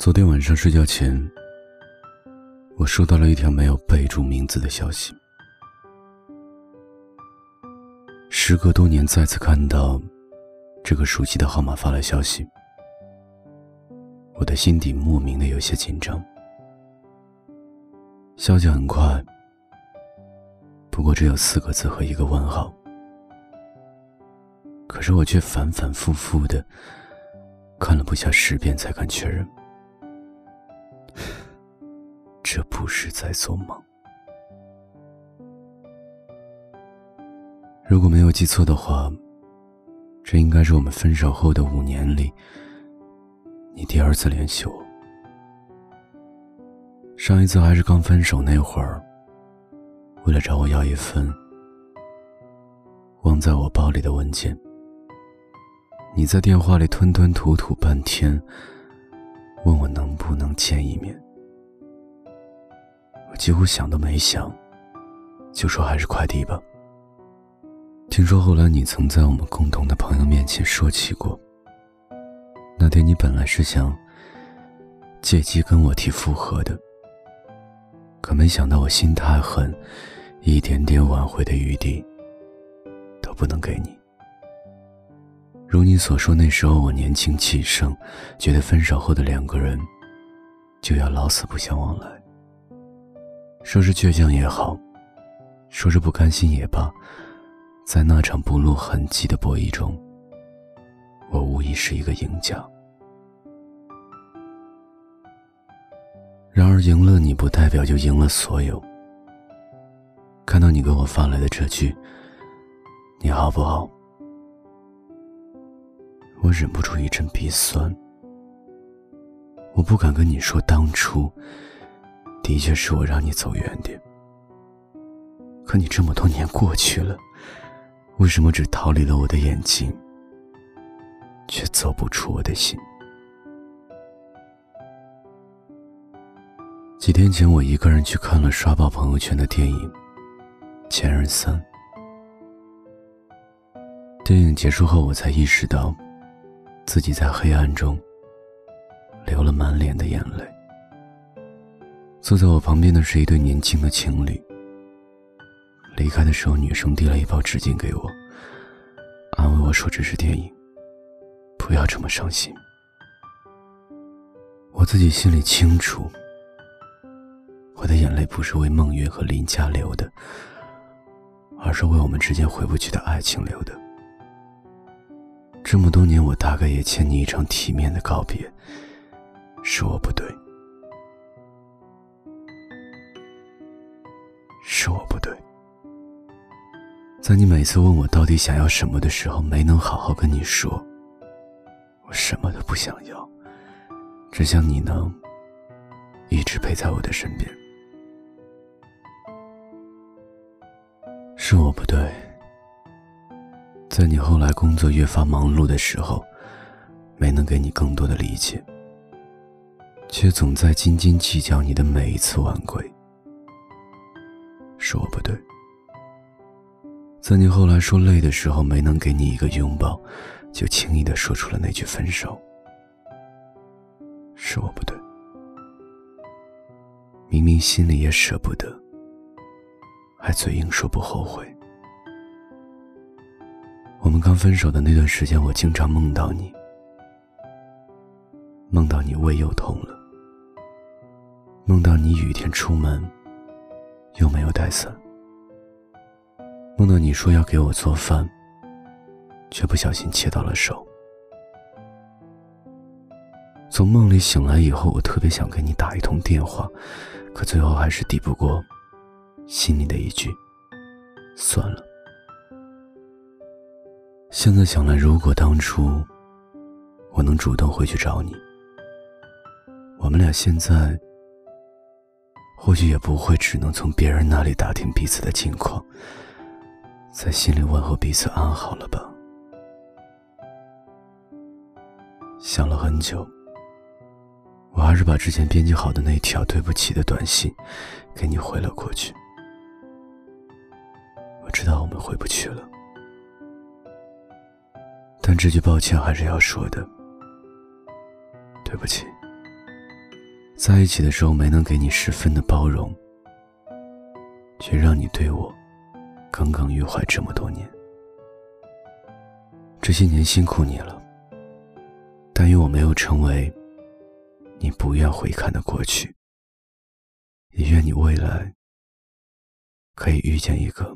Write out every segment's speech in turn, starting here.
昨天晚上睡觉前，我收到了一条没有备注名字的消息。时隔多年，再次看到这个熟悉的号码发来消息，我的心底莫名的有些紧张。消息很快，不过只有四个字和一个问号，可是我却反反复复的看了不下十遍才敢确认。这不是在做梦。如果没有记错的话，这应该是我们分手后的五年里，你第二次联系我。上一次还是刚分手那会儿，为了找我要一份忘在我包里的文件，你在电话里吞吞吐吐半天，问我能不能见一面。我几乎想都没想，就说还是快递吧。听说后来你曾在我们共同的朋友面前说起过，那天你本来是想借机跟我提复合的，可没想到我心太狠，一点点挽回的余地都不能给你。如你所说，那时候我年轻气盛，觉得分手后的两个人就要老死不相往来。说是倔强也好，说是不甘心也罢，在那场不露痕迹的博弈中，我无疑是一个赢家。然而，赢了你不代表就赢了所有。看到你给我发来的这句“你好不好”，我忍不住一阵鼻酸。我不敢跟你说当初。的确是我让你走远点，可你这么多年过去了，为什么只逃离了我的眼睛，却走不出我的心？几天前，我一个人去看了刷爆朋友圈的电影《前任三》。电影结束后，我才意识到，自己在黑暗中流了满脸的眼泪。坐在我旁边的是一对年轻的情侣。离开的时候，女生递了一包纸巾给我，安慰我说：“这是电影，不要这么伤心。”我自己心里清楚，我的眼泪不是为孟月和林佳流的，而是为我们之间回不去的爱情流的。这么多年，我大概也欠你一场体面的告别，是我不对。是我不对，在你每次问我到底想要什么的时候，没能好好跟你说。我什么都不想要，只想你能一直陪在我的身边。是我不对，在你后来工作越发忙碌的时候，没能给你更多的理解，却总在斤斤计较你的每一次晚归。是我不对，在你后来说累的时候，没能给你一个拥抱，就轻易的说出了那句分手。是我不对，明明心里也舍不得，还嘴硬说不后悔。我们刚分手的那段时间，我经常梦到你，梦到你胃又痛了，梦到你雨天出门。又没有带伞，梦到你说要给我做饭，却不小心切到了手。从梦里醒来以后，我特别想给你打一通电话，可最后还是抵不过心里的一句“算了”。现在想来，如果当初我能主动回去找你，我们俩现在。或许也不会只能从别人那里打听彼此的近况，在心里问候彼此安好了吧。想了很久，我还是把之前编辑好的那条对不起的短信给你回了过去。我知道我们回不去了，但这句抱歉还是要说的。对不起，在一起的时候没能给你十分的包容，却让你对我耿耿于怀这么多年。这些年辛苦你了，但愿我没有成为你不愿回看的过去，也愿你未来可以遇见一个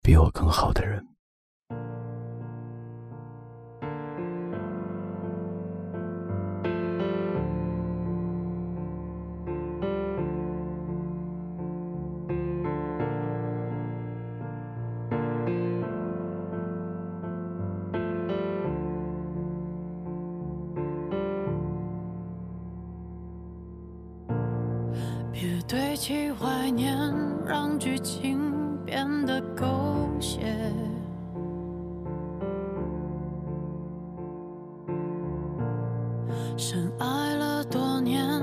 比我更好的人。起怀念，让剧情变得狗血。深爱了多年，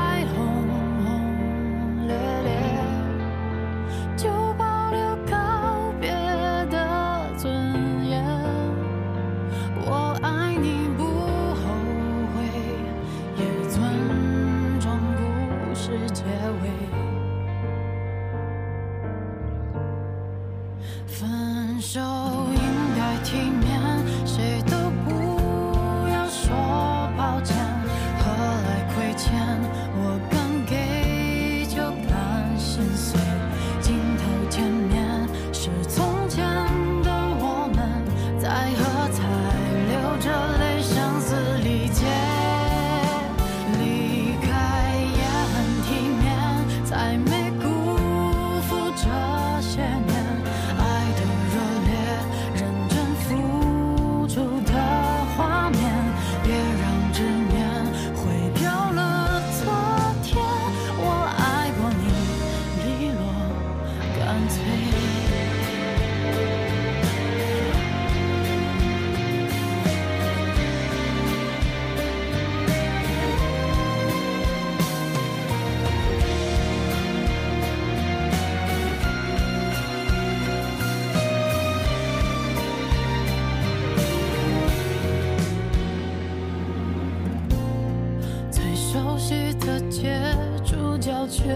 却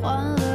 换了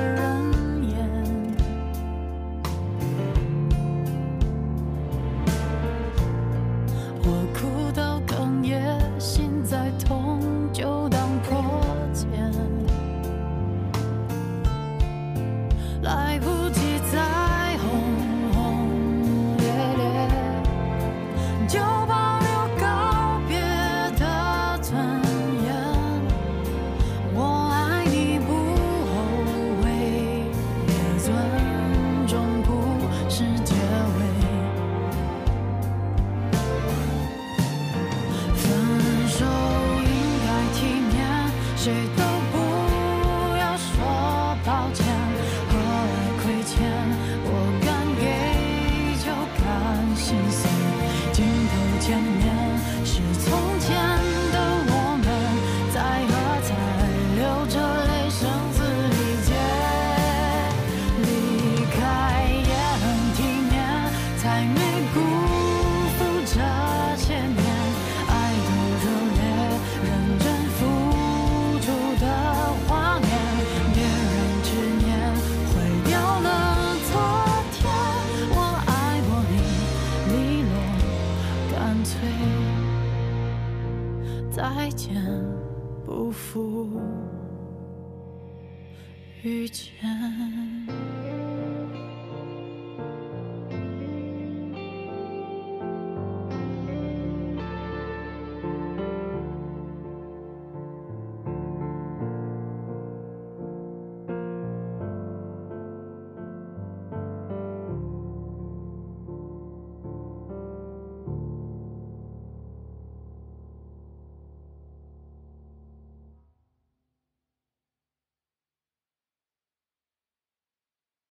辜负这些年爱的热烈，认真付出的画面。别让执念毁掉了昨天。我爱过你，利落干脆。再见，不负遇见。